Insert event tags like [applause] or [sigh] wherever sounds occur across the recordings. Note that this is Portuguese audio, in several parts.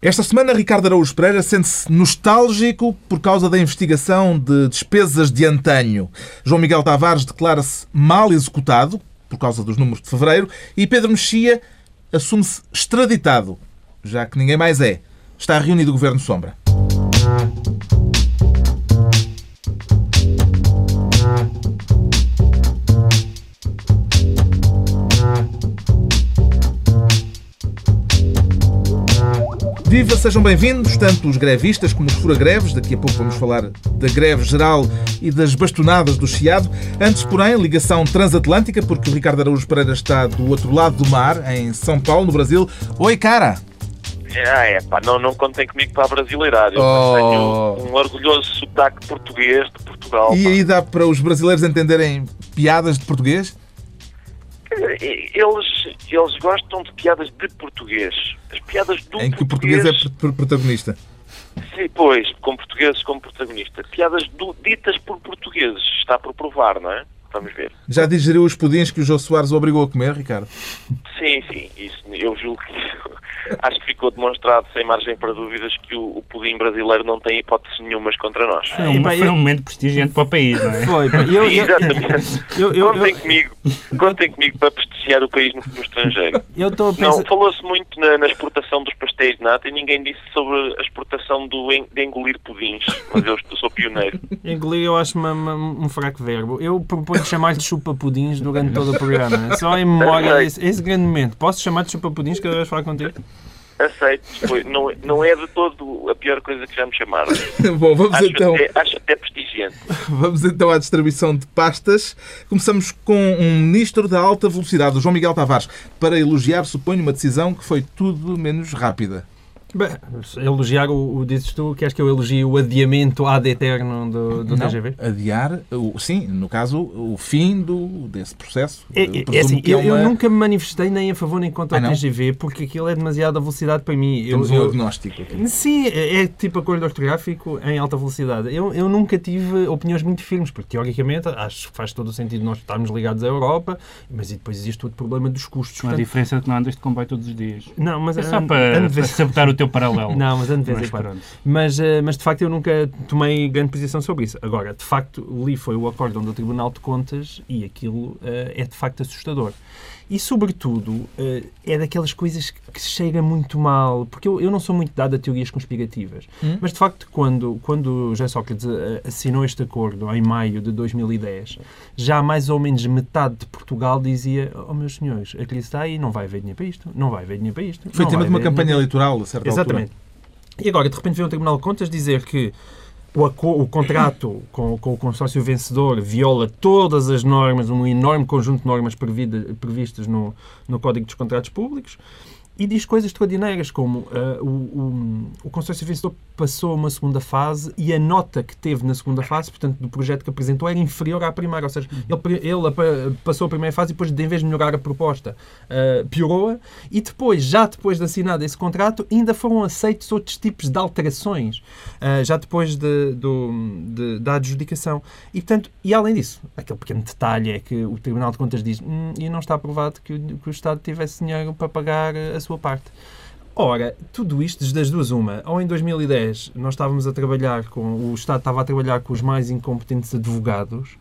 Esta semana, Ricardo Araújo Pereira sente-se nostálgico por causa da investigação de despesas de antanho. João Miguel Tavares declara-se mal executado por causa dos números de fevereiro e Pedro Mexia assume-se extraditado, já que ninguém mais é. Está reunido o Governo Sombra. Viva, sejam bem-vindos, tanto os grevistas como os fura-greves. Daqui a pouco vamos falar da greve geral e das bastonadas do Chiado. Antes, porém, ligação transatlântica, porque o Ricardo Araújo Pereira está do outro lado do mar, em São Paulo, no Brasil. Oi, cara! Ah, é, pá, não, não contem comigo para brasileirar. Eu oh. tenho um orgulhoso sotaque português de Portugal. E pá. aí dá para os brasileiros entenderem piadas de português? Eles, eles gostam de piadas de português. As piadas do Em que o português é protagonista. Sim, pois, com portugueses como protagonista. Piadas do, ditas por portugueses. Está por provar, não é? Vamos ver. Já digeriu os pudins que o Jô Soares obrigou a comer, Ricardo? Sim, sim. Isso, eu julgo que [laughs] acho que ficou demonstrado, sem margem para dúvidas, que o, o pudim brasileiro não tem hipótese nenhumas contra nós. Foi um, foi um momento prestigiante para o país, não é? Foi. Eu, eu, Exatamente. Eu, eu, contem, comigo, contem comigo para prestigiar o país no, no estrangeiro. Eu estou Não, falou-se muito na, na, exportação dos pastéis de nata e ninguém disse sobre a exportação do, de engolir pudins, mas eu sou pioneiro. Engolir eu acho uma, uma, um fraco verbo. Eu proponho chamar de chupa-pudins durante todo o programa. Só em memória esse, esse grande momento. Posso chamar de chupa-pudins cada vez falar contigo? Aceito, foi, não, não é de todo a pior coisa que já me chamaram. [laughs] Bom, vamos acho então. Até, acho até prestigiante. [laughs] Vamos então à distribuição de pastas. Começamos com um ministro da alta velocidade, o João Miguel Tavares, para elogiar, suponho, uma decisão que foi tudo menos rápida. Bem, elogiar o, o dizes tu, queres que eu elogie o adiamento ad eterno do, do não, TGV? Adiar, o, sim, no caso, o fim do, desse processo. É, é assim, é uma... eu, nunca me manifestei nem a favor nem contra ah, o TGV porque aquilo é demasiada velocidade para mim. Temos eu, um agnóstico aqui. Sim, é, é tipo acordo ortográfico em alta velocidade. Eu, eu nunca tive opiniões muito firmes, porque teoricamente acho que faz todo o sentido nós estarmos ligados à Europa, mas depois existe o problema dos custos. Com a diferença é que não andas de comboio todos os dias. Não, mas é só para, para sabotar o teu paralelo. Não, mas ando de vez em quando. Mas, eh, mas de facto eu nunca tomei grande posição sobre isso. Agora, de facto, li foi o acórdão do Tribunal de Contas e aquilo uh, é de facto assustador. E, sobretudo, uh, é daquelas coisas que chega muito mal, porque eu, eu não sou muito dado a teorias conspirativas, hum? mas, de facto, quando, quando José Sócrates assinou este acordo em maio de 2010, já mais ou menos metade de Portugal dizia, oh, meus senhores, a crise está aí, não vai haver dinheiro para isto, não vai haver dinheiro para isto. Foi tema de uma campanha eleitoral, a certa Exatamente. Altura. E agora, de repente, vem o Tribunal de Contas dizer que o, o contrato com, com, o consórcio vencedor viola todas as normas, um enorme conjunto de normas previstas no, no Código dos Contratos Públicos e diz coisas extraordinárias, como uh, o, o, o consórcio vencedor passou uma segunda fase e a nota que teve na segunda fase, portanto, do projeto que apresentou, era inferior à primeira. Ou seja, ele, ele passou a primeira fase e depois, de, vez de melhorar a proposta, uh, piorou-a. E depois, já depois de assinado esse contrato, ainda foram aceitos outros tipos de alterações, uh, já depois de, do, de, da adjudicação. E, portanto, e além disso, aquele pequeno detalhe é que o Tribunal de Contas diz hum, e não está aprovado que o, que o Estado tivesse dinheiro para pagar a sua parte. Ora, tudo isto, desde as duas, uma. Ou em 2010 nós estávamos a trabalhar com. O Estado estava a trabalhar com os mais incompetentes advogados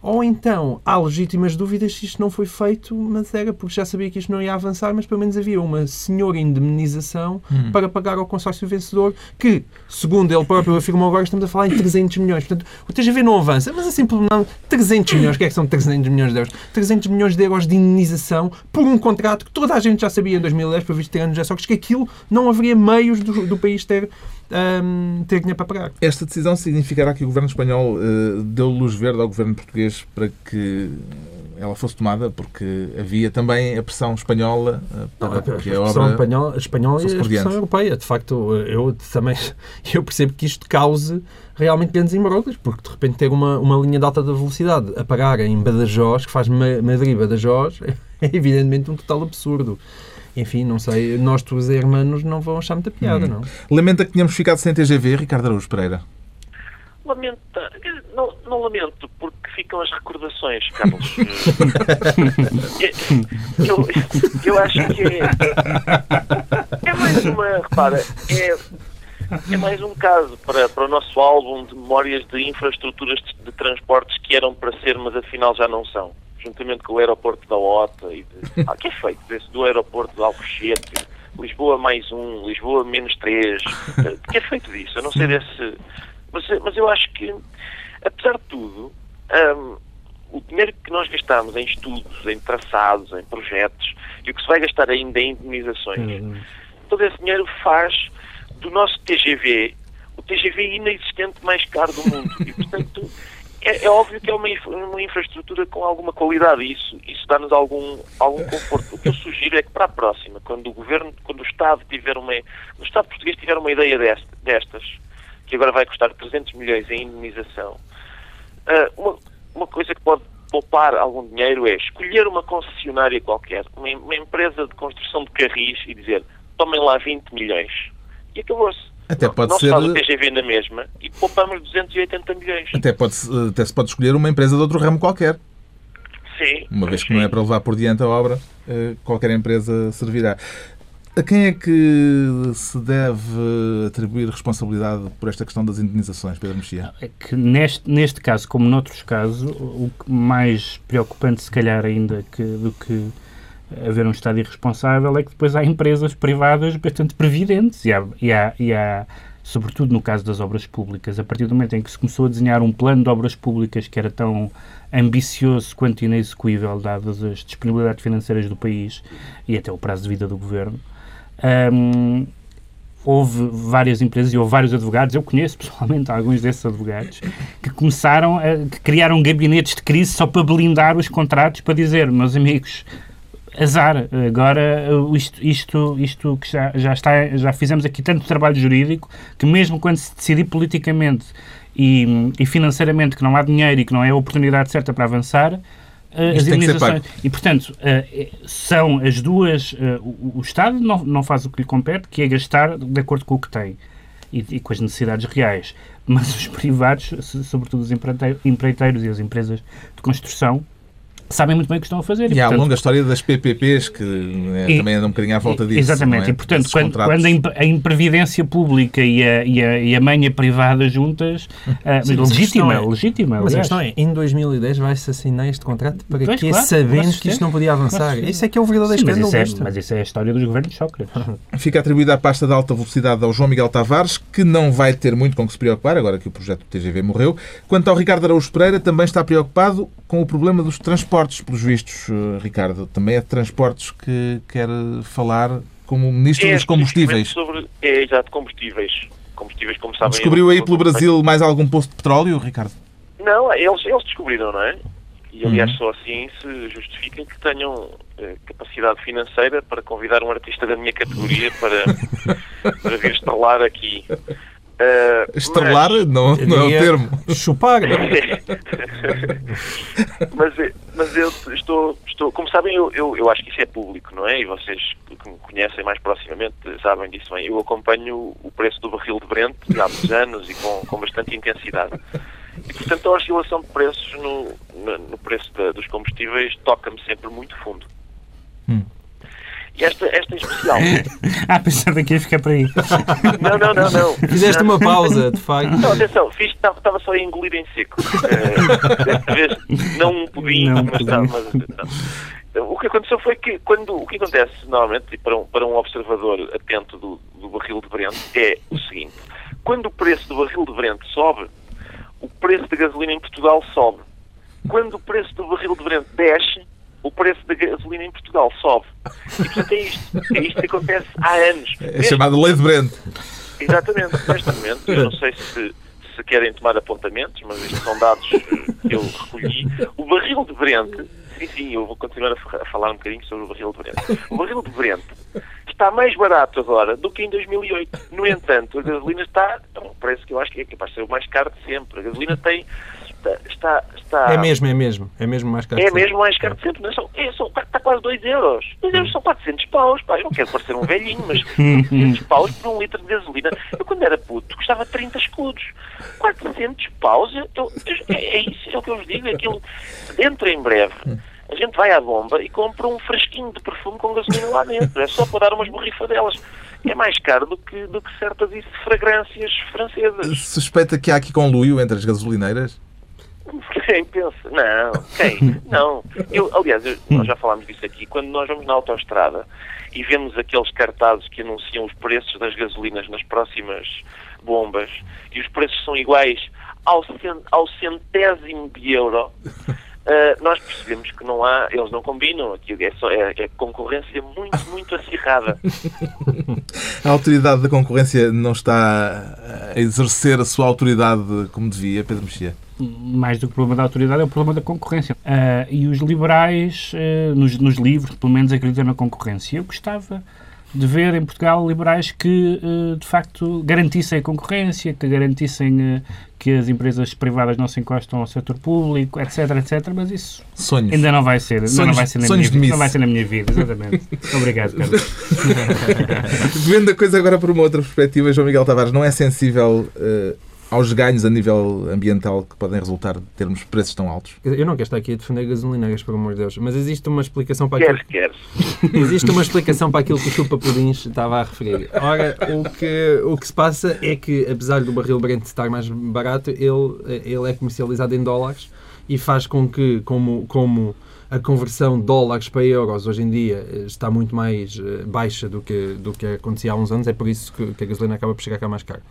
ou então há legítimas dúvidas se isto não foi feito, mas era porque já sabia que isto não ia avançar, mas pelo menos havia uma senhora indemnização hum. para pagar ao consórcio vencedor, que, segundo ele próprio afirmou agora, estamos a falar em 300 milhões. Portanto, o TGV não avança, mas assim, não, 300 milhões, o que é que são 300 milhões de euros? 300 milhões de euros de indemnização por um contrato que toda a gente já sabia em 2010, para visto ter anos já, só que aquilo não haveria meios do, do país ter um, ter dinheiro para pagar. Esta decisão significará que o governo espanhol uh, deu luz verde ao governo português para que ela fosse tomada, porque havia também a pressão espanhola uh, para Não, que a, a obra espanhola, espanhola e a pressão europeia. De facto, eu também [laughs] eu percebo que isto cause realmente grandes embróglios, porque de repente ter uma, uma linha de alta velocidade a pagar em Badajoz, que faz Madrid-Badajoz, [laughs] é evidentemente um total absurdo enfim, não sei, nós, os hermanos, não vão achar muita piada, hum. não? Lamenta que tenhamos ficado sem TGV, Ricardo Araújo Pereira? Lamento, não, não lamento, porque ficam as recordações, Carlos. [laughs] eu, eu acho que é, é mais uma, repara, é, é mais um caso para, para o nosso álbum de memórias de infraestruturas de, de transportes que eram para ser, mas afinal já não são. Juntamente com o aeroporto da OTA e de, [laughs] ah, que é feito desse, do aeroporto de Alcochete, Lisboa mais um, Lisboa menos três, que é feito disso? Eu não sei desse mas, mas eu acho que, apesar de tudo, um, o dinheiro que nós gastamos em estudos, em traçados, em projetos, e o que se vai gastar ainda em indemnizações, uhum. todo esse dinheiro faz do nosso TGV o TGV inexistente mais caro do mundo. E, portanto, é, óbvio que é uma, uma, infraestrutura com alguma qualidade e isso, isso dá-nos algum, algum conforto. O que eu sugiro é que para a próxima, quando o governo, quando o Estado tiver uma, o Estado português tiver uma ideia destas, que agora vai custar 300 milhões em indemnização, uh, uma, uma coisa que pode poupar algum dinheiro é escolher uma concessionária qualquer, uma, uma empresa de construção de carris e dizer tomem lá 20 milhões. E acabou-se. Até pode Nós ser. Nós o TGV na mesma e poupamos 280 milhões. Até, pode, até se pode escolher uma empresa de outro ramo qualquer. Sim. Uma vez que sim. não é para levar por diante a obra, eh, qualquer empresa servirá. A quem é que se deve atribuir responsabilidade por esta questão das indenizações, Pedro Mexia? É que neste, neste caso, como noutros casos, o mais preocupante, se calhar, ainda que, do que haver um Estado irresponsável é que depois há empresas privadas bastante previdentes e há, e há, e há sobretudo no caso das obras públicas, a partir do momento em que se começou a desenhar um plano de obras públicas que era tão ambicioso quanto inexecuível, dadas as disponibilidades financeiras do país e até o prazo de vida do governo, um, houve várias empresas e houve vários advogados, eu conheço pessoalmente alguns desses advogados, que começaram a que criaram gabinetes de crise só para blindar os contratos, para dizer, meus amigos, azar, agora isto, isto, isto que já, já está, já fizemos aqui tanto trabalho jurídico que mesmo quando se decidir politicamente e, e financeiramente que não há dinheiro e que não é a oportunidade certa para avançar, as indenizações. E, portanto, uh, são as duas. Uh, o, Estado não, não faz o que lhe compete, que é gastar de acordo com o que tem e com as necessidades reais. Mas os privados, sobretudo os empreiteiros e as empresas de construção, sabem muito bem o que estão a fazer. E, e há a longa história das PPPs, que né, e, também anda um bocadinho à volta disso. Exatamente, é? e portanto, quando, quando, a imprevidência pública e a, e a, e a manha privada juntas, uh, [laughs] Sim, legítima, é, legítima. Mas a questão é, em 2010 vai-se assinar este contrato para pois, que, claro, sabendo que isto não podia avançar? Isso é que é o verdadeiro Sim, escândalo. Mas isso, é, mas isso é a história dos governos de Sócrates. [laughs] Fica atribuída a pasta de alta velocidade ao João Miguel Tavares, que não vai ter muito com que se preocupar, agora que o projeto do TGV morreu. Quanto ao Ricardo Araújo Pereira, também está preocupado com o problema dos transportes, pelos vistos eh, Ricardo. Também é de transportes que quer falar como Ministro é, dos Combustíveis. Sobre, é, exato, combustíveis. Combustíveis, como sabem... Descobriu aí pelo Brasil mais algum posto de petróleo, Ricardo? Não, eles, eles descobriram, não é? E, aliás, uhum. só assim se justifica que tenham eh, capacidade financeira para convidar um artista da minha categoria para, [laughs] para vir estrelar aqui. Uh, Estrelar mas, não, não é o termo. Chupar. [laughs] mas, mas eu estou, estou como sabem, eu, eu, eu, acho que isso é público, não é? E vocês que me conhecem mais proximamente sabem disso bem. Eu acompanho o preço do barril de Brent há muitos anos e com, com bastante intensidade. E, portanto, a oscilação de preços no, no, no preço da, dos combustíveis toca-me sempre muito fundo. Hum. Esta, esta em especial. [laughs] ah, pensava que ia ficar para aí. Não, não, não, não. Fizeste uma pausa, de facto. Não, atenção, fiz, estava só a engolir em seco. Uh, desta vez, não um pudim, não, mas, Não, mas não. O que aconteceu foi que, quando, o que acontece normalmente, para um, para um observador atento do, do barril de Brent, é o seguinte: quando o preço do barril de Brent sobe, o preço da gasolina em Portugal sobe. Quando o preço do barril de Brent desce, o preço da gasolina em Portugal sobe. E portanto é isto. É isto que acontece há anos. É chamado lei de Brent. Exatamente. Neste momento, eu não sei se, se querem tomar apontamentos, mas estes são dados que eu recolhi. O barril de Brent, sim, sim, eu vou continuar a falar um bocadinho sobre o barril de Brent. O barril de Brent está mais barato agora do que em 2008. No entanto, a gasolina está a um preço que eu acho que é capaz de ser o mais caro de sempre. A gasolina tem está, está, está... É mesmo, é mesmo. É mesmo mais caro. É mesmo mais caro de sempre. Não, são, é, são, está quase 2 euros. 2 euros são 400 paus. Pá, eu não quero parecer um velhinho, mas [laughs] 400 paus por um litro de gasolina. Eu, quando era puto, custava 30 escudos. 400 paus? Eu, eu- é, é isso, é o que eu vos digo. Aquilo, dentro em breve, a gente vai à bomba e compra um fresquinho de perfume com gasolina lá dentro. É só para dar umas borrifadelas. É mais caro do que, do que certas fragrâncias francesas. Suspeita que há aqui conluio entre as gasolineiras? Quem pensa? Não, quem? Não. Eu, aliás, eu- nós já falámos disso aqui. Quando nós vamos na autoestrada e vemos aqueles cartazes que anunciam os preços das gasolinas nas próximas bombas e os preços são iguais ao, cen- ao centésimo de euro, ah, [laughs] nós percebemos que não há, eles não combinam. Aquilo é, só, é, é concorrência muito, muito acirrada. [laughs] A autoridade da concorrência não está a exercer a sua autoridade como devia, Pedro Mexia? Mais do que o problema da autoridade, é o problema da concorrência. Ah, e os liberais, ah, nos, nos livros, pelo menos, acreditam na concorrência. Eu gostava de ver em Portugal liberais que, ah, de facto, garantissem a concorrência, que garantissem que as empresas privadas não se encostam ao setor público, etc, etc. Mas isso Sonhos. ainda não vai ser. Ainda não Sonhos- vai ser na sonhos minha vida. Não vai ser na minha vida, exatamente. [laughs] Obrigado, Carlos. Vendo a coisa agora por uma outra perspectiva, João Miguel Tavares não é sensível eh, aos ganhos a nível ambiental que podem resultar de termos preços tão altos? Eu não quero estar aqui a defender gasolineiras, por amor de Deus, mas existe uma explicação para aquilo, Queres, queres. [laughs] existe uma explicação para aquilo que o Chupa Pudins estava a referir. Ora, o que, o que se passa é que, apesar do barril Brent estar mais barato, ele, ele é comercializado em dólares e faz com que, como, como a conversão de dólares para euros hoje em dia eh, está muito mais eh, baixa do que, do que acontecia há uns anos, é por isso que, que a gasolina acaba por chegar cá mais caro.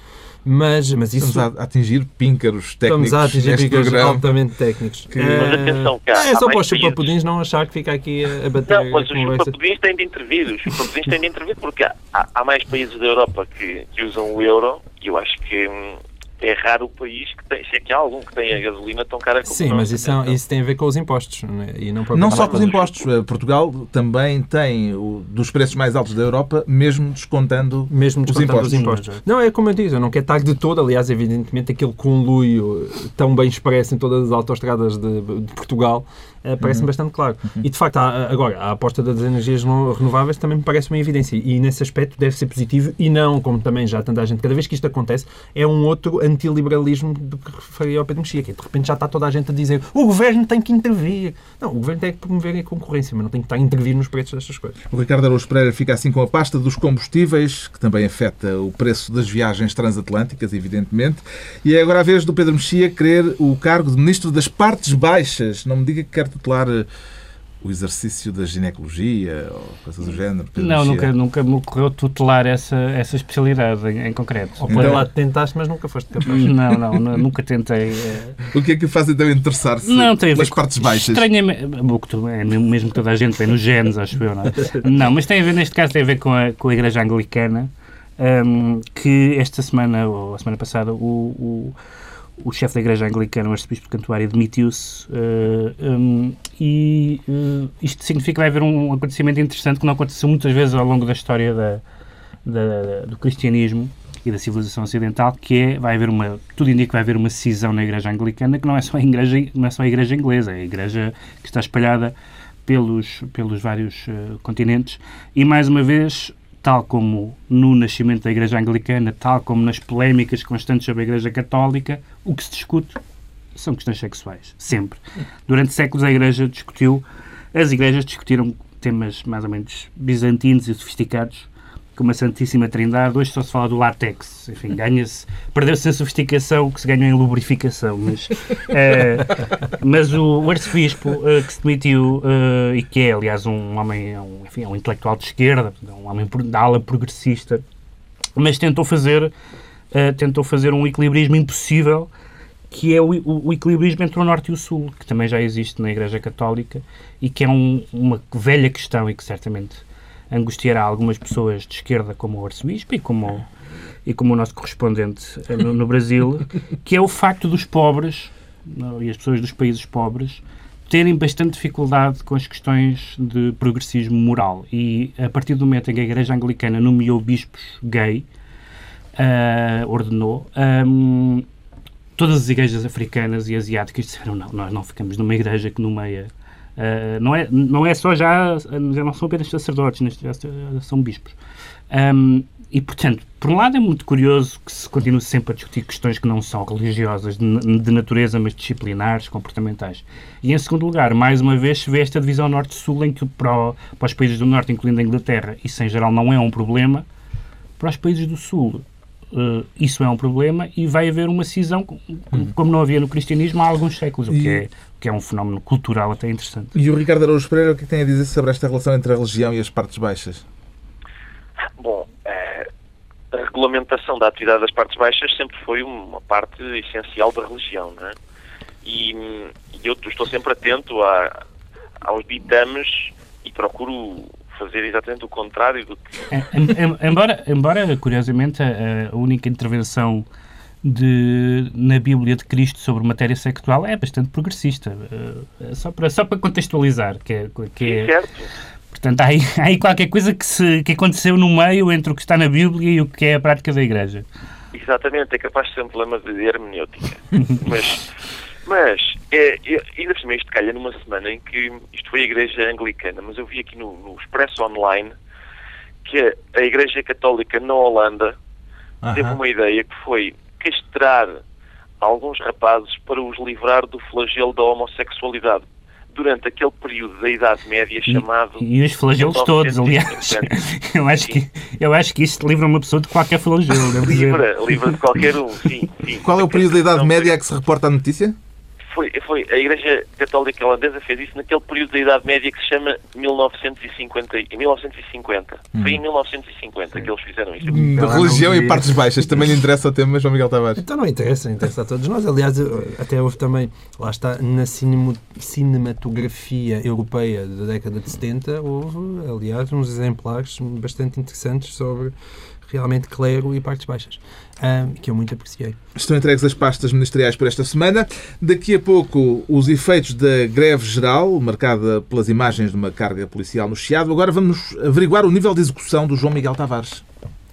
Mas, mas isso... Estamos a atingir píncaros técnicos Estamos a atingir picos programa. altamente técnicos. Que- Mas Eh, atenção, cá, É só para os chupapudins não achar que fica aqui a, bater Não, mas os chupapudins têm de intervir. Os chupapudins têm de intervir porque há, há- há mais países da Europa que, que usam o euro e eu acho que hum, é raro o país que tem, se é que há algum que tem a gasolina tão cara como Sim, mas isso, é- isso tem a ver com os impostos. né? E não, Não só com os impostos. Eh, Portugal também tem o, dos preços mais altos da Europa, mesmo descontando Mesmo os descontando impostos. os impostos. Não, é como eu digo, eu não quero estar de todo, aliás, evidentemente, aquele conluio tão bem expresso em todas as autostradas de, de Portugal eh, parece-me Uhum. bastante claro. E, de facto, há- agora, a aposta das energias no- renováveis também me parece uma evidência. E, nesse aspecto, deve ser positivo e não, como também já tanta gente, cada vez que isto acontece, é um outro antiliberalismo do que referia ao Pedro Mexia, que de repente já está toda a gente a dizer o governo tem que intervir. Não, o governo tem que promover a concorrência, mas não tem que estar a intervir nos preços destas coisas. O Ricardo Araújo Pereira fica assim com a pasta dos combustíveis, que também afeta o preço das viagens transatlânticas, evidentemente. E é agora a vez do Pedro Mexia querer o cargo de Ministro das Partes Baixas. Não me diga que quer tutelar eh, o exercício da ginecologia ou coisas do género. Não, nunca, nunca me ocorreu tutelar essa, essa especialidade em, em concreto. Ou Então- lá tentaste, mas nunca foste capaz. Não, não, nu- nunca tentei. eh, O que é que faz então interessar-se Não, pelas partes baixas? Estranhamente, é mesmo que toda a gente tem nos genes, acho eu, não é? Não, mas tem a ver, neste caso, tem a ver com a, com a Igreja Anglicana, hum, que esta semana, ou a semana passada, o, o, o chefe da Igreja Anglicana, o arcebispo de Cantuária, demitiu-se eh, hum, e eh, isto significa que vai haver um acontecimento interessante que não aconteceu muitas vezes ao longo da história da, da- do cristianismo e da civilização ocidental, que é, vai haver uma, tudo indica que vai haver uma cisão na Igreja Anglicana, que não é só a Igreja, não é só a igreja inglesa, é a Igreja que está espalhada pelos, pelos vários eh, continentes. E, mais uma vez, tal como no nascimento da Igreja Anglicana, tal como nas polémicas constantes sobre a Igreja Católica, o que se discute são questões sexuais, sempre. Durante séculos a Igreja discutiu, as igrejas discutiram temas mais ou menos bizantinos e sofisticados, como a Santíssima Trindade. Hoje só se fala do látex. Enfim, ganha-se, perdeu-se a sofisticação que se ganhou em lubrificação. Mas, [laughs] eh, mas o, arcebispo eh, que se demitiu eh, e que é, aliás, um homem, é um, enfim, é um intelectual de esquerda, é um homem da ala progressista, mas tentou fazer, tentou fazer um equilibrismo impossível que é o, o, o equilibrismo entre o Norte e o Sul, que também já existe na Igreja Católica e que é um- uma velha questão e que certamente angustiará algumas pessoas de esquerda, como o arcebispo e como, e como o nosso correspondente eh, no, no Brasil, [laughs] que é o facto dos pobres e as pessoas dos países pobres terem bastante dificuldade com as questões de progressismo moral. E a partir do momento em que a Igreja Anglicana nomeou bispos gay, ah, ordenou, ahm, todas as igrejas africanas e asiáticas disseram não, nós não ficamos numa igreja que nomeia Uh, não, é, não é só já, já não são apenas sacerdotes, caso são bispos. Um, e, portanto, por um lado é muito curioso que se continue sempre a discutir questões que não são religiosas, de, de natureza, mas disciplinares, comportamentais. E, em segundo lugar, mais uma vez se vê esta divisão norte-sul em que para, para os países do norte, incluindo a Inglaterra, isso em geral não é um problema, para os países do sul uh, isso é um problema e vai haver uma cisão, como não havia no cristianismo há alguns séculos, o que, é, que é um fenómeno cultural até interessante. E o Ricardo Araújo Pereira, o que tem a dizer sobre esta relação entre a religião e as partes baixas? Bom, é, a regulamentação da atividade das partes baixas sempre foi uma parte essencial da religião, não é? E, e eu estou sempre atento a, aos ditames e procuro fazer exatamente o contrário do que. É, embora, embora, curiosamente, a, a única intervenção de, na Bíblia de Cristo sobre matéria sexual é bastante progressista. Uh, só, para, só para contextualizar, que é. Que é. Portanto, há aí, há aí qualquer coisa que, se, que aconteceu no meio entre o que está na Bíblia e o que é a prática da Igreja. Exatamente, é capaz de ser um problema de hermenêutica. [laughs] mas, mas é, é, ainda por cima, isto calha numa semana em que isto foi a Igreja Anglicana, mas eu vi aqui no, no Expresso Online que a Igreja Católica na Holanda uh -huh. teve uma ideia que foi castrar alguns rapazes para os livrar do flagelo da homossexualidade durante aquele período da Idade Média chamado... E, e os flagelos todos, aliás. [laughs] eu, acho que, eu acho que isto livra uma pessoa de qualquer flagelo. livra, livra de qualquer um, sim, sim. Qual é o período da Idade Média a que se reporta a notícia? Foi, foi a Igreja Católica Holandesa fez isso naquele período da Idade Média que se chama 1950. 1950. Hum. Foi em 1950 Sim. que eles fizeram isso. Hum, religião e partes baixas. Também lhe interessa o tema, João Miguel Tavares? Então não interessa, interessa a todos nós. Aliás, até houve também, lá está, na cinematografia europeia da década de 70, houve, aliás, uns exemplares bastante interessantes sobre realmente clero e partes baixas, que eu muito apreciei. Estão entregues as pastas ministeriais por esta semana. Daqui a pouco, os efeitos da greve geral, marcada pelas imagens de uma carga policial no Chiado. Agora vamos averiguar o nível de execução do João Miguel Tavares.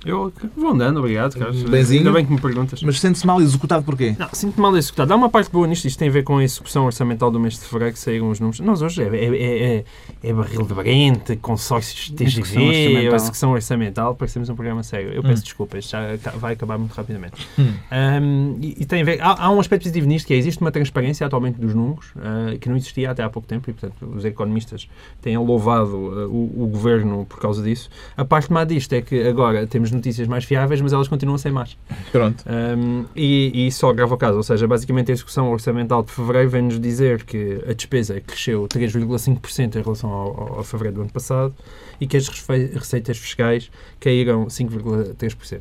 Eu vou andando, obrigado, Carlos. Benzinho. Ainda bem que me perguntas. Mas sente-se mal executado porquê? Não, sinto-me mal executado. Há uma parte boa nisto. Isto tem a ver com a execução orçamental do mês de fevereiro, que saíram os números. Nós hoje é, é, é, é barril de Brent, consórcios de TGV, execução orçamental. Parecemos um programa sério. Eu peço hum. desculpas, já vai acabar muito rapidamente. Hum. Um, e, e, tem a ver. Há, há, um aspecto positivo nisto, que é existe uma transparência atualmente dos números, uh, que não existia até há pouco tempo, e portanto os economistas têm louvado uh, o, o governo por causa disso. A parte má disto é que agora temos notícias mais fiáveis mas elas continuam sem mais. Pronto. Um, e, e isso agrava o caso. Ou seja, basicamente a execução orçamental de fevereiro vem-nos dizer que a despesa cresceu 3,5% em relação ao, ao, fevereiro do ano passado e que as receitas fiscais caíram 5,3%.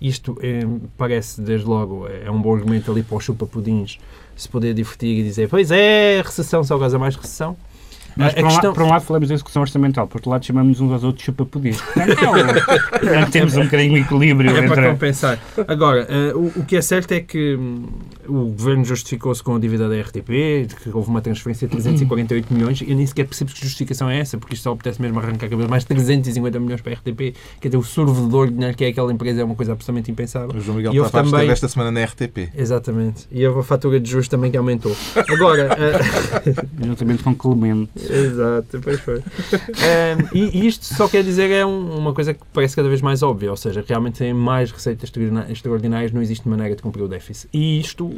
Isto eh, parece, desde logo, é um bom argumento ali para o chupa-pudins se poder divertir e dizer pois é, recessão só causa mais recessão. Mas, por, um questão... lado, por um lado, falamos de execução orçamental, por outro lado, chamamos uns aos outros chupa-poder. [laughs] Portanto, temos um bocadinho de equilíbrio. É entre... para compensar. Agora, uh, o, o, que é certo é que um, o governo justificou-se com a dívida da RTP, que houve uma transferência de 348 [clears throat] milhões. Eu nem sequer percebo que justificação é essa, porque isto só apetece mesmo arrancar cabelo mais 350 milhões para a RTP. Quer dizer, o sorvedor de dinheiro que é aquela empresa é uma coisa absolutamente impensável. O João Miguel Tavares também... esteve esta semana na RTP. Exatamente. E a fatura de juros também que aumentou. Agora... [laughs] Uh... Juntamente com Clemente. Exato Pois foi. [laughs] um, e, isto só quer dizer é um, uma coisa que parece cada vez mais óbvia, ou seja, realmente tem mais receitas extraordinárias, não existe maneira de cumprir o déficit. E isto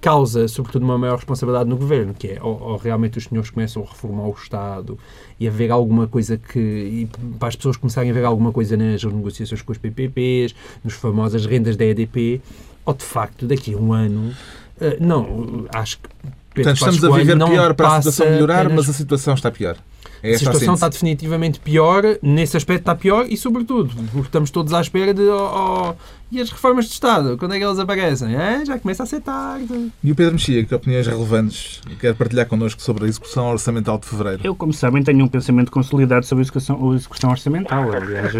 causa, sobretudo, uma maior responsabilidade no governo, que é ou, ou, realmente os senhores começam a reformar o Estado e a ver alguma coisa que. e para as pessoas começarem a ver alguma coisa nas negociações com os PPPs, nas famosas rendas da EDP, ou de facto, daqui a um ano. Uh, não, acho que Pedro Portanto, estamos a viver pior para a situação melhorar, apenas... mas a situação está pior. É a situação está definitivamente pior, nesse aspecto está pior e, sobretudo, porque estamos todos à espera de. Oh, oh, e as reformas de Estado, quando é que elas aparecem? É, já começa a ser tarde. E o Pedro Mexia, que opiniões relevantes quer partilhar connosco sobre a execução orçamental de fevereiro? Eu, como sabem, tenho um pensamento consolidado sobre a execução, a execução orçamental. Aliás,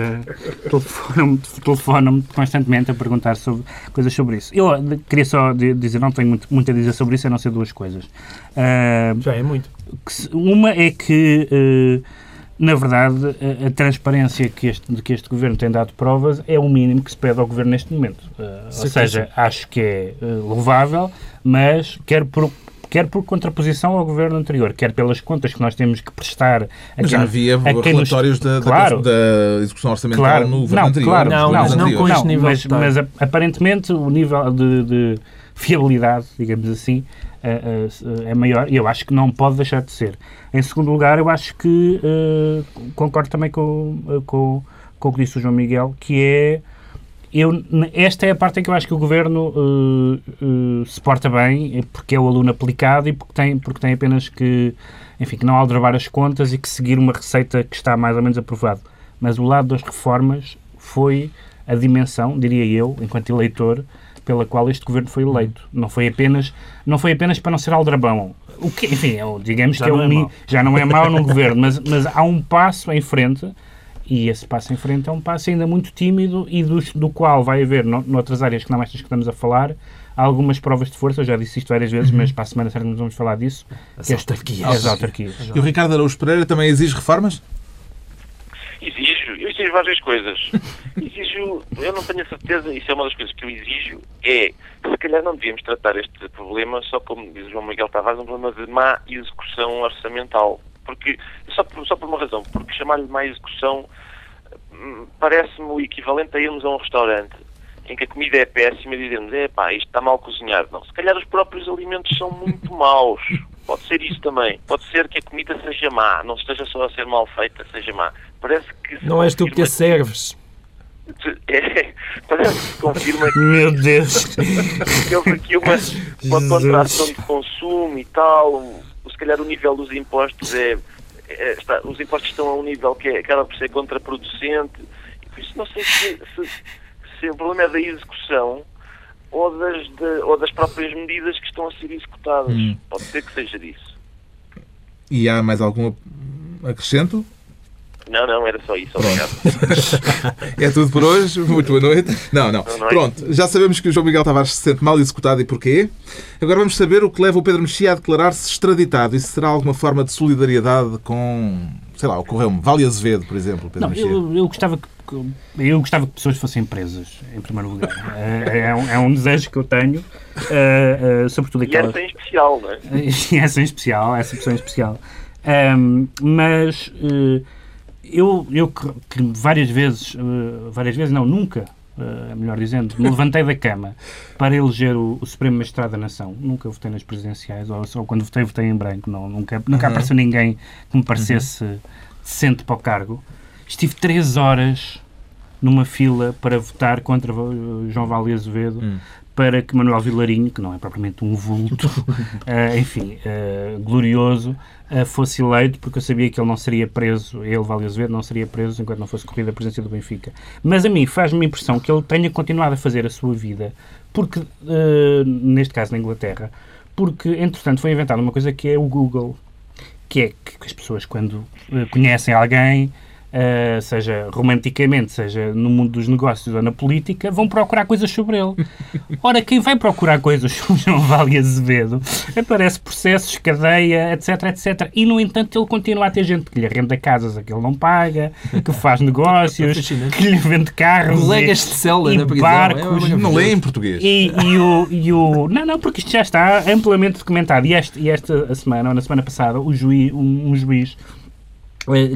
telefonam-me telefona constantemente a perguntar sobre, coisas sobre isso. Eu queria só dizer, não tenho muito, muito a dizer sobre isso, a não ser duas coisas. Uh, já é muito. Uma é que. Uh, na verdade, a, a transparência que este, de que este governo tem dado provas é o mínimo que se pede ao governo neste momento. Uh, ou seja, acho que é uh, louvável, mas quer por, quer por contraposição ao governo anterior, quer pelas contas que nós temos que prestar. Mas já havia relatórios nos... da, claro, da, da, execução orçamental claro, no governo não, anterior. Claro, não, não, mas não com este nível. Mas, mas, aparentemente o nível de, de fiabilidade, digamos assim, é, é, é maior e eu acho que não pode deixar de ser. Em segundo lugar, eu acho que uh, concordo também com, com, com o que disse o João Miguel, que é eu, esta é a parte em que eu acho que o governo uh, uh, se porta bem, porque é o aluno aplicado e porque tem, porque tem apenas que, enfim, que não aldrabar as contas e que seguir uma receita que está mais ou menos aprovado. Mas o lado das reformas foi a dimensão, diria eu, enquanto eleitor, pela qual este governo foi eleito. Não foi apenas, não foi apenas para não ser aldrabão. O que, enfim, é, digamos já que é, um, é já não é mau no governo, mas, mas há um passo em frente e esse passo em frente é um passo ainda muito tímido e do, do qual vai haver, no, noutras áreas que não estas que estamos a falar, algumas provas de força. Eu já disse isto várias vezes, uhum. mas para a semana certamente vamos falar disso. As autarquias. As autarquias. E o Ricardo Araújo Pereira também exige reformas? Exijo. Eu exijo várias coisas. [laughs] exijo, eu não tenho a certeza, isso é uma das coisas que eu exijo, é se calhar não devíamos tratar este problema só como diz o João Miguel Tavares, um problema de má execução orçamental. Porque, só por, só por uma razão, porque chamar-lhe má execução hum, parece-me o equivalente a irmos a um restaurante em que a comida é péssima e dizermos, é pá, isto está mal cozinhado. Não, se calhar os próprios alimentos são muito maus. Pode ser isso também. Pode ser que a comida seja má, não esteja só a ser mal feita, seja má. Parece que... Não és tu que a serves. É, [laughs] parece que se confirma que... Meu Deus! Que houve aqui uma, uma contração de consumo e tal. Se calhar o nível dos impostos é... é está, os impostos estão a um nível que é, acaba por ser contraproducente. E por isso não sei se, se, se o problema é da execução ou das, de, ou das próprias medidas que estão a ser executadas. Hum. Pode ser que seja disso. E há mais algum acrescento? Não, não, era só isso. Obrigado. é tudo por hoje. Muito boa noite. Não, não. Pronto, já sabemos que o João Miguel Tavares se sente mal executado e porquê. Agora vamos saber o que leva o Pedro Mexia a declarar-se extraditado. Isso será alguma forma de solidariedade com, sei lá, ocorreu-me, Vale Azevedo, por exemplo, Pedro não, eu, eu, gostava que eu gostava que pessoas fossem presas, em primeiro lugar. É, é, um, é um, desejo que eu tenho, uh, uh, sobretudo aquelas... E essa em especial, não é? [laughs] e essa em especial, essa pessoa em especial. Um, mas... Uh, eu, eu que, que várias vezes, uh, várias vezes não, nunca, uh, melhor dizendo, me levantei da cama para eleger o, o, Supremo Magistrado da Nação. Nunca votei nas presidenciais, ou só quando votei, votei em branco. Não, nunca nunca uhum. apareceu ninguém que me parecesse uhum. decente para o cargo. Estive três horas numa fila para votar contra João Vale Azevedo, uhum para que Manuel Vilarinho, que não é propriamente um vulto, uh, [laughs] enfim, uh, glorioso, uh, fosse eleito, porque eu sabia que ele não seria preso, ele, Vale Azevedo, não seria preso enquanto não fosse corrida a presidência do Benfica. Mas a mim faz-me impressão que ele tenha continuado a fazer a sua vida, porque, neste caso na Inglaterra, porque, entretanto, foi inventada uma coisa que é o Google, que é que as pessoas, quando conhecem alguém, uh, seja romanticamente, seja no mundo dos negócios ou na política, vão procurar coisas sobre ele. [laughs] Ora, quem vai procurar coisas sobre João Vale Azevedo aparece processos, cadeia, etc, etc. E, no entanto, ele continua a ter gente que lhe arrenda casas a que ele não paga, que faz [laughs] negócios, que lhe vende carros Colegas de célula e barcos. É não lê em português. E, e, o, e o... Não, não, porque isto já está amplamente documentado. E, este, e esta semana, ou na semana passada, o juiz, um, um juiz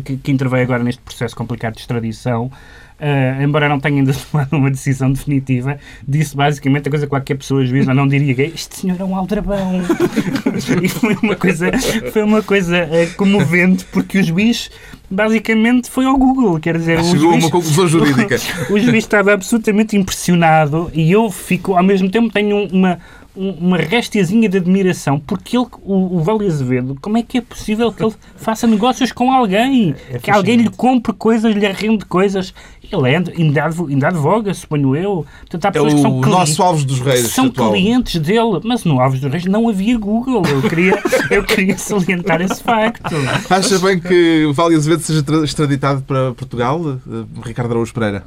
que, que interveio agora neste processo complicado de extradição, Uh, embora não tenha ainda [laughs] tomado uma decisão definitiva, disse basicamente a coisa que qualquer pessoa juíza não diria que este senhor é um aldrabão. [laughs] e foi uma coisa, foi uma coisa uh, comovente, porque o juiz basicamente foi ao Google, quer dizer... Chegou a uma conclusão jurídica. O, [laughs] o juiz estava absolutamente impressionado e eu fico, ao mesmo tempo, tenho uma uma restiazinha de admiração, porque ele, o, o Vale Azevedo, como é que é possível que ele faça negócios com alguém? É, é que alguém lhe compre coisas, lhe arrende coisas. Ele é, ainda, ainda advoga, suponho eu. Portanto, há pessoas é o que são nosso Alves dos Reis. São atual. clientes dele, mas no Alves dos Reis não havia Google. Eu queria, [laughs] eu queria salientar esse facto. Acha bem que o Vale Azevedo seja extraditado para Portugal, eh, Ricardo Araújo Pereira?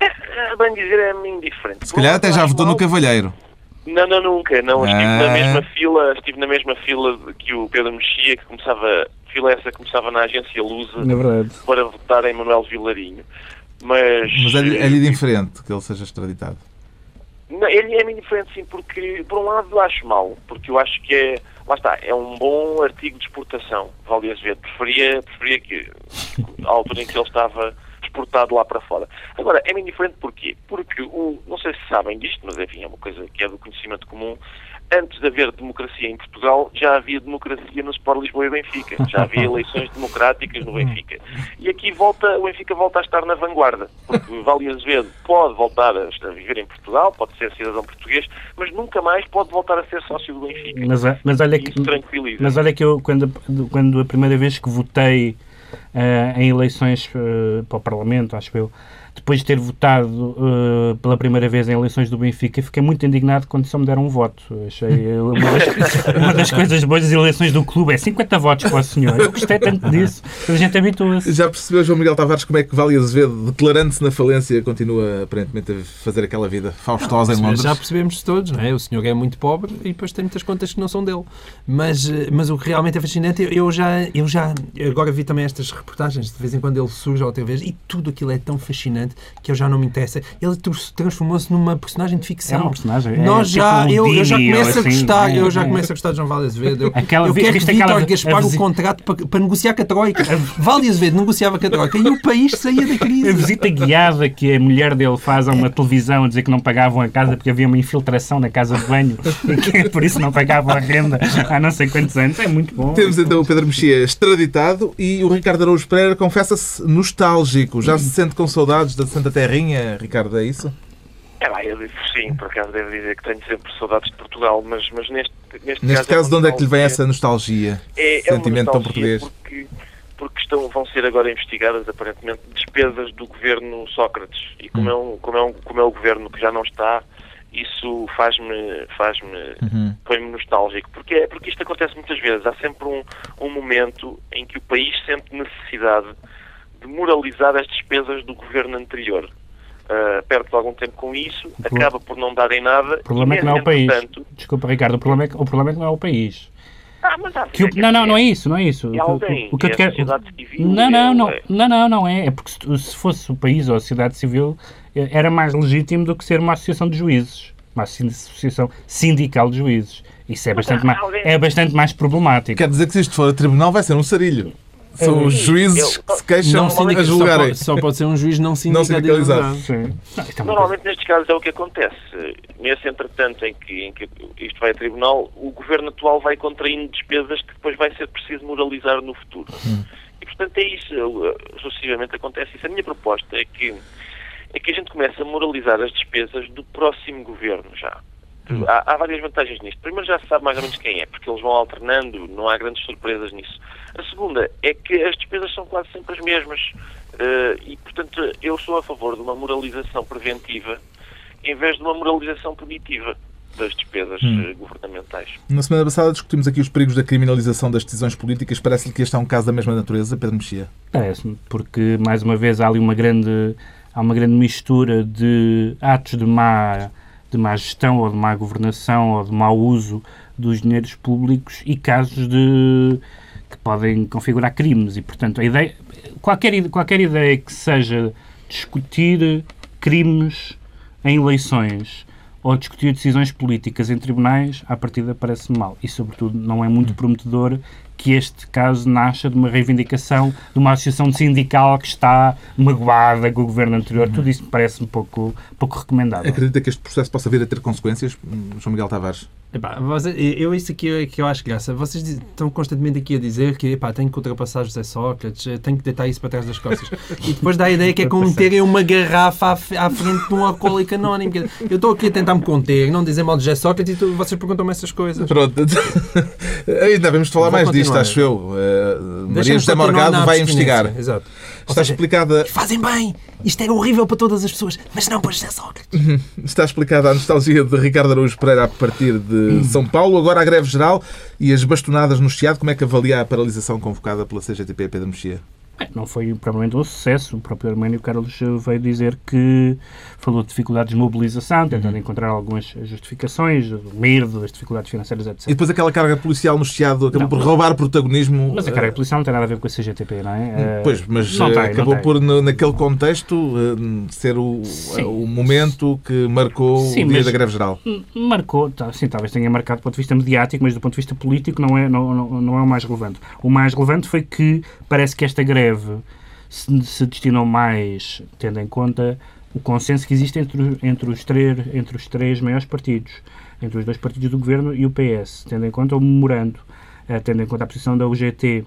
É, é bem dizer, é-me indiferente. Se calhar até já votou no Cavalheiro. Não, não, nunca. Não, estive Ah. na mesma fila, estive na mesma fila que o Pedro Mexia, que começava, fila essa que começava na agência Lusa verdade. para votar em Manuel Vilarinho. Mas, Mas é-lhe é-lhe indiferente que ele seja extraditado. Não, ele é-me indiferente, sim, porque, por um lado, acho mal, porque eu acho que é, lá está, é um bom artigo de exportação, Valde Azevedo. Preferia, preferia que, à altura em que ele estava exportado lá para fora. Agora, é-me indiferente porquê? Porque, o, não sei se sabem disto, mas enfim, é uma coisa que é do conhecimento comum, antes de haver democracia em Portugal, já havia democracia no Sport Lisboa e Benfica. Já havia [laughs] eleições democráticas no Benfica. E aqui volta, o Benfica volta a estar na vanguarda. Porque o Vale Azevedo pode voltar a, viver em Portugal, pode ser cidadão português, mas nunca mais pode voltar a ser sócio do Benfica. Mas, mas olha que, isso tranquiliza. mas olha que eu, quando, quando a primeira vez que votei em eleições eh, para o Parlamento, acho eu, depois de ter votado eh, pela primeira vez em eleições do Benfica, fiquei muito indignado quando só me deram um voto. Achei uma das, uma das coisas boas das eleições do clube é 50 votos para o senhor. Eu gostei tanto disso, a gente habitua-se. Já percebeu, João Miguel Tavares, como é que Vale Azevedo, declarando-se na falência, continua aparentemente a fazer aquela vida faustosa em Londres? Já percebemos todos, não é? O senhor é muito pobre e depois tem muitas contas que não são dele. Mas, eh, mas o que realmente é fascinante, eu, eu já, eu já agora vi também estas reportagens, de vez em quando ele surge outra vez e tudo aquilo é tão fascinante que eu já não me interessa. Ele tr- transformou-se numa personagem de ficção. É um personagem, é Nós tipo já, um eu, eu já começo a assim, gostar, é, eu já é. começo a gostar de João Vale Azevedo. Eu, Aquela- eu quero que aquela- Gaspar a o contrato para, para negociar com a Troika. Vale Azevedo negociava com a Troika e o país saía da A crise. visita guiada que a mulher dele faz a uma televisão a dizer que não pagavam a casa porque havia uma infiltração na casa de banho e que [laughs] por isso não pagavam a renda há não sei quantos anos. É muito bom. Temos então o Pedro Mexia extraditado e o Ricardo Araújo Pereira confessa-se nostálgico. Já se sente com saudades da Santa Terrinha, Ricardo, é isso? É lá, eu digo sim, por acaso devo dizer que tenho sempre saudades de Portugal, mas, mas neste, neste, Neste é caso, de uma onde é que lhe vem essa nostalgia? é, é uma Sentimento tão português. Porque, porque estão, vão ser agora investigadas, aparentemente, despesas do governo Sócrates. E como, Hum. é, um, como, é, um, como é o governo que já não está, isso faz-me faz Uhum. põe-me nostálgico. Porque, é- porque isto acontece muitas vezes. Há sempre um, um momento em que o país sente necessidade de moralizar as despesas do governo anterior. Uh, perde algum tempo com isso, pro- acaba por não dar em nada. O problema é que não é o país. Desculpa, Ricardo, o problema é que, o problema é que não é o país. Ah, mas há Que o- é não, não, é- não é isso, não é isso. É alguém, O que eu é te a quero- sociedade civil, Não, não, é- não, é- não, não, não é. É porque se, se fosse o país ou a sociedade civil eh, era mais legítimo do que ser uma associação de juízes, uma associação sindical de juízes. Isso é bastante, mais, é bastante mais problemático. Quer dizer que se isto for a tribunal vai ser um sarilho. São os Sim, juízes eu- que se queixam Não a só, julgarem. pode, só pode ser um juiz não [laughs] sindicalizado. é Normalmente nestes casos é o que acontece. Nesse entretanto em que, em que isto vai a tribunal, o governo atual vai contraindo despesas que depois vai ser preciso moralizar no futuro. E portanto é isso, sucessivamente acontece isso. A minha proposta é que, é que a gente comece a moralizar as despesas do próximo governo já. Há, há várias vantagens nisto. Primeiro já se sabe mais ou menos quem é, porque eles vão alternando, não há grandes surpresas nisso. A segunda é que as despesas são quase sempre as mesmas. eh, e, portanto, eu sou a favor de uma moralização preventiva em vez de uma moralização punitiva das despesas eh, governamentais. Na semana passada discutimos aqui os perigos da criminalização das decisões políticas. Parece-lhe que este é um caso da mesma natureza, Pedro Mexia? Parece-me, porque mais uma vez há ali uma grande, há uma grande mistura de atos de má, de má gestão ou de má governação ou de mau uso dos dinheiros públicos e casos de que podem configurar crimes e portanto a ideia qualquer qualquer ideia que seja discutir crimes em eleições ou discutir decisões políticas em tribunais, à partida parece mal. E, sobretudo, não é muito prometedor que este caso nasça de uma reivindicação de uma associação sindical que está magoada com o governo anterior. Tudo isso me parece um pouco, pouco recomendável. Acredita que este processo possa vir a ter consequências, hum, João Miguel Tavares? Epá, você- eu isso aqui é que eu acho graça. Vocês diz- estão constantemente aqui a dizer que epá, tenho que ultrapassar José Sócrates, eh, tenho que deitar isso para trás das costas. e depois dá a ideia que é como meterem uma garrafa à, à frente de um alcoólico anónimo. Eu estou aqui a tentar me conter, não dizer mal de José Sócrates e tu- vocês perguntam-me essas coisas. Pronto. [laughs] Ainda vamos falar mais disto, continuar. acho eu. Uh, Maria José Morgado vai investigar. Exato. Está seja, explicada, fazem bem! Isto era horrível para todas as pessoas, mas não para José Sócrates. está explicada a nostalgia de Ricardo Araújo Pereira a partir de São Paulo. Agora a greve geral e as bastonadas no Chiado. Como é que avalia a paralisação convocada pela CGTP, Pedro Mexia? Não foi provavelmente um sucesso. O próprio Arménio Carlos veio dizer que falou de dificuldades de mobilização, tentando uhum. encontrar algumas justificações, o medo, as dificuldades financeiras, etc. E depois aquela carga policial no Chiado acabou por roubar protagonismo. Mas a carga policial não tem nada a ver com a CGTP, não é? Eh, pois, mas tem, acabou por, naquele contexto, ser o, o momento que marcou sim, o dia da greve geral. Marcou, tá, sim, talvez tenha marcado do ponto de vista mediático, mas do ponto de vista político não é, não, não, não é o mais relevante. O mais relevante foi que parece que esta greve se, se destinou mais, tendo em conta o consenso que existe entre, entre, os três, entre os três maiores partidos, entre os dois partidos do governo e o PS, tendo em conta o memorando, uh, tendo em conta a posição da UGT, uh,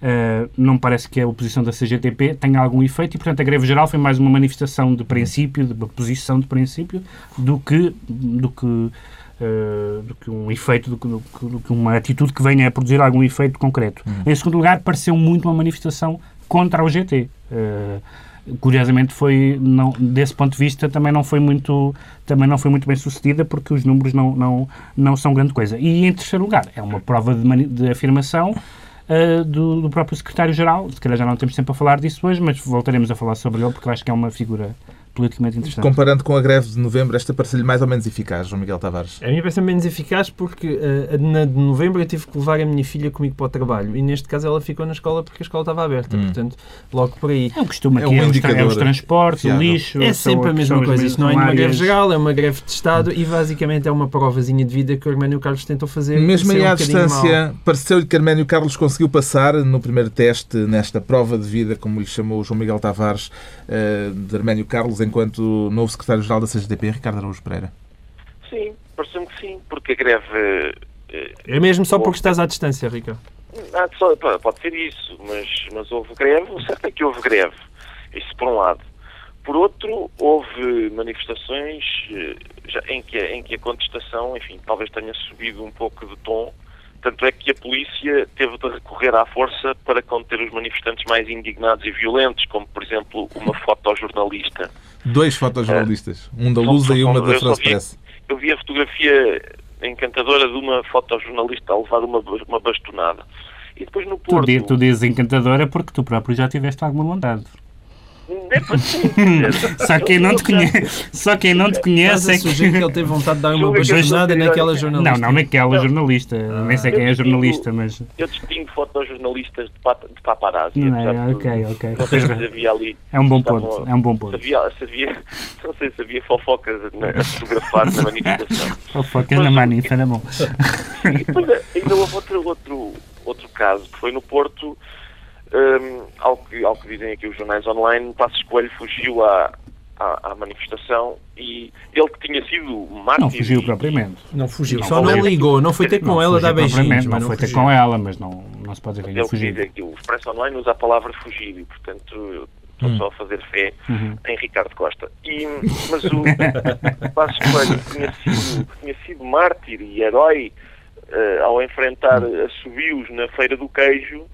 eh, não parece que a oposição da CGTP tenha algum efeito e, portanto, a greve geral foi mais uma manifestação de princípio, de uma posição de princípio, do que, do que, uh, do que um efeito, do que, do, que, do que, uma atitude que venha a produzir algum efeito concreto. Uhum. Em segundo lugar, pareceu muito uma manifestação contra a UGT. Uh, curiosamente foi não, desse ponto de vista também não foi muito também não foi muito bem sucedida porque os números não não não são grande coisa e em terceiro lugar é uma prova de, de afirmação uh, do, do, próprio secretário-geral se calhar já não temos tempo a falar disso hoje mas voltaremos a falar sobre ele porque eu acho que é uma figura politicamente interessante. Comparando com a greve de novembro, esta parece-lhe mais ou menos eficaz, João Miguel Tavares? A mim parece menos eficaz porque uh, na de novembro eu tive que levar a minha filha comigo para o trabalho e neste caso ela ficou na escola porque a escola estava aberta, hum. portanto, logo por aí. É o costume aqui, é, um é, os, transportes, o lixo... É sempre a mesma coisa, isto não é uma greve geral, é uma greve de Estado hum. e basicamente é uma provazinha de vida que o Arménio Carlos tentou fazer. Mesmo aí um à distância, pareceu-lhe que Arménio Carlos conseguiu passar no primeiro teste, nesta prova de vida, como lhe chamou o João Miguel Tavares, uh, de Arménio Carlos, enquanto novo secretário-geral da CGTP, Ricardo Araújo Pereira? Sim, pareceu-me que sim, porque a greve... Eh, é mesmo só porque estás à distância, Ricardo? Ah, só, pode ser isso, mas, mas houve greve, o certo é que houve greve. Isso por um lado. Por outro, houve manifestações eh, já, em, que, em que a contestação, enfim, talvez tenha subido um pouco de tom, tanto é que a polícia teve de recorrer à força para conter os manifestantes mais indignados e violentos, como, por exemplo, uma fotojornalista Dois fotojornalistas, um da Lusa e uma da France Press. Eu vi a fotografia encantadora de uma fotojornalista a levar uma, uma bastonada. E depois no Porto... Tu, tu dizes encantadora porque tu próprio já tiveste alguma vontade. É [laughs] só quem não te conhece, [laughs] só quem não te conhece é que... que ele teve vontade de dar uma bastonada naquela jornalista. Não, não naquela não. jornalista. Ah. Nem sei quem é jornalista, mas... Eu distingo fotojornalistas de, pat, de paparazzi. Não, é, ok, ok. Não sei se havia ali... É um bom ponto, é um bom ponto. Se havia, se havia, [laughs] não sei se havia fofocas a fotografar na manifestação. Fofocas na manifestação, era bom. E depois ainda houve outro, outro, outro caso, que foi no Porto um, ao, que, ao que dizem aqui os jornais online, Passos Coelho fugiu à, à, à, manifestação e ele que tinha sido mártir... Não fugiu propriamente. Não fugiu, não, só não ligou, não foi ter com não ela dar beijinhos. Não, não foi ter com ela, mas não, não se pode dizer que ele fugiu. Aqui, o Expresso Online usa a palavra fugir e, portanto, estou hum. só a fazer fé uhum. em Ricardo Costa. E, mas o [laughs] Passos Coelho tinha sido, tinha sido mártir e herói uh, ao enfrentar assobios na Feira do Queijo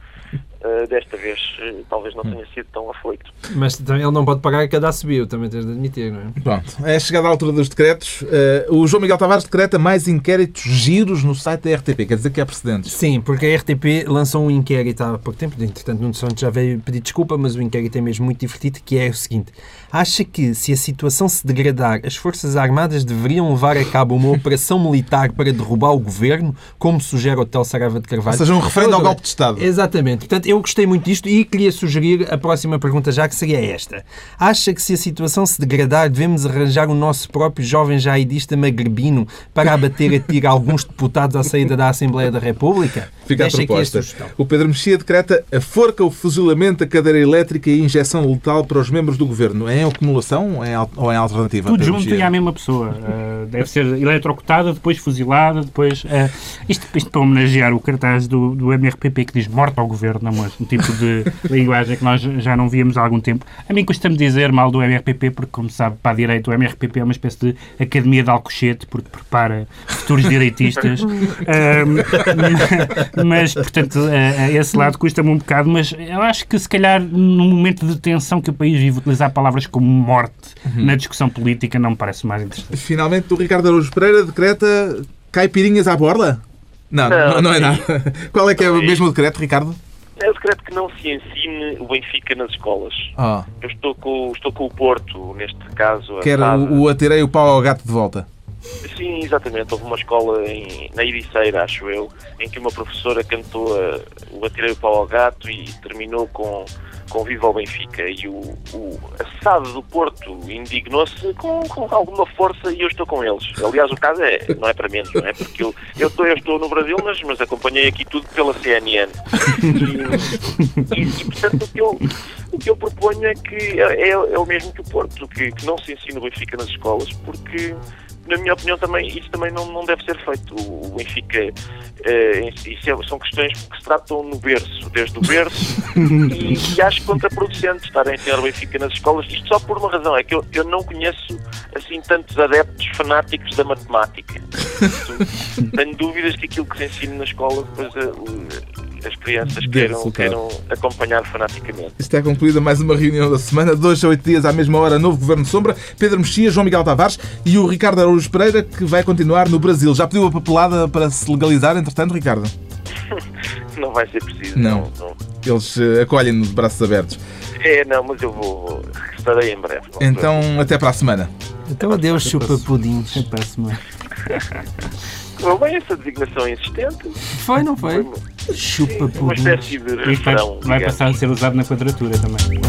Uh, desta vez uh, talvez não tenha sido tão afoito. Mas ele não pode pagar cada subiu, também tens de admitir, não é? Pronto, é chegada a altura dos decretos. Uh, o João Miguel Tavares decreta mais inquéritos giros no site da RTP, quer dizer que há precedentes. Sim, porque a RTP lançou um inquérito há pouco tempo, entretanto Nuno Santos já veio pedir desculpa, mas o inquérito é mesmo muito divertido, que é o seguinte. Acha que, se a situação se degradar, as Forças Armadas deveriam levar a cabo uma operação militar para derrubar o governo, como sugere o Hotel Sarava de Carvalho? Ou seja, um referendo ao golpe de Estado. Exatamente. Portanto, eu gostei muito disto e queria sugerir a próxima pergunta já, que seria esta. Acha que, se a situação se degradar, devemos arranjar o nosso próprio jovem jaidista magrebino para abater a tiro alguns deputados à saída da Assembleia da República? Fica Deixa a proposta. A o Pedro Mexia decreta a forca, o fuzilamento, a cadeira elétrica e a injeção letal para os membros do governo. É em acumulação ou em alternativa? Tudo junto e à mesma pessoa. Uh, deve ser eletrocutada, depois fuzilada, depois. Uh, isto, isto para homenagear o cartaz do, do MRPP que diz morte ao governo, não, um tipo de [laughs] linguagem que nós já não víamos há algum tempo. A mim custa-me dizer mal do MRPP, porque, como sabe, para a direita, o MRPP é uma espécie de academia de Alcochete, porque prepara futuros direitistas. [laughs] uh, [laughs] mas, portanto, esse lado custa-me um bocado, mas eu acho que, se calhar, num momento de tensão que o país vive, utilizar palavras como morte uhum. na discussão política não me parece mais interessante. Finalmente, o Ricardo Araújo Pereira decreta caipirinhas à borla? Não, não, não, não é nada. Qual é que é o mesmo decreto, Ricardo? Eu decreto que não se ensine o Benfica nas escolas. Ah, Eu estou com, estou com o Porto, neste caso. a quer SAD. o, o atirei o pau ao gato de volta. Sim, exatamente. Houve uma escola em, na Ericeira, acho eu, em que uma professora cantou a, o Atirei o Pau ao Gato e terminou com, com Viva o Benfica. E o, o a SAD do Porto indignou-se com, com alguma força e eu estou com eles. Aliás, o caso é, não é para menos, não é? Porque eu, eu, estou, eu estou no Brasil, mas, mas acompanhei aqui tudo pela CNN. E, e, e, portanto, o que, eu, o que eu proponho é que é, é, é o mesmo que o Porto, que, que não se ensine o Benfica nas escolas, porque na minha opinião, também, isso também não, não deve ser feito. O, o Benfica, eh, isso é- são questões que se tratam no berço, desde o berço, [laughs] e, e acho contraproducente estar a ensinar o Benfica nas escolas. Isto só por uma razão, é que eu, eu não conheço assim tantos adeptos fanáticos da matemática. [laughs] Tenho dúvidas que aquilo que se ensina na escola, depois eh, o- as crianças queiram, queiram acompanhar fanaticamente. Está concluída mais uma reunião da semana. Dois a oito dias à mesma hora, novo Governo de Sombra. Pedro Mexia, João Miguel Tavares e o Ricardo Araújo Pereira, que vai continuar no Brasil. Já pediu a papelada para se legalizar, entretanto, Ricardo? [laughs] Não vai ser preciso. Não. não. Eles eh, acolhem-no de braços abertos. É, não, mas eu vou, estarei em breve. Então, até para a semana. Então adeus, chupa pudins. Até para a semana. [laughs] Correu bem essa designação insistente. Foi, não foi? Foi Chupa uma pudins. espécie de E vai, refrão. vai passar a ser usado na quadratura também.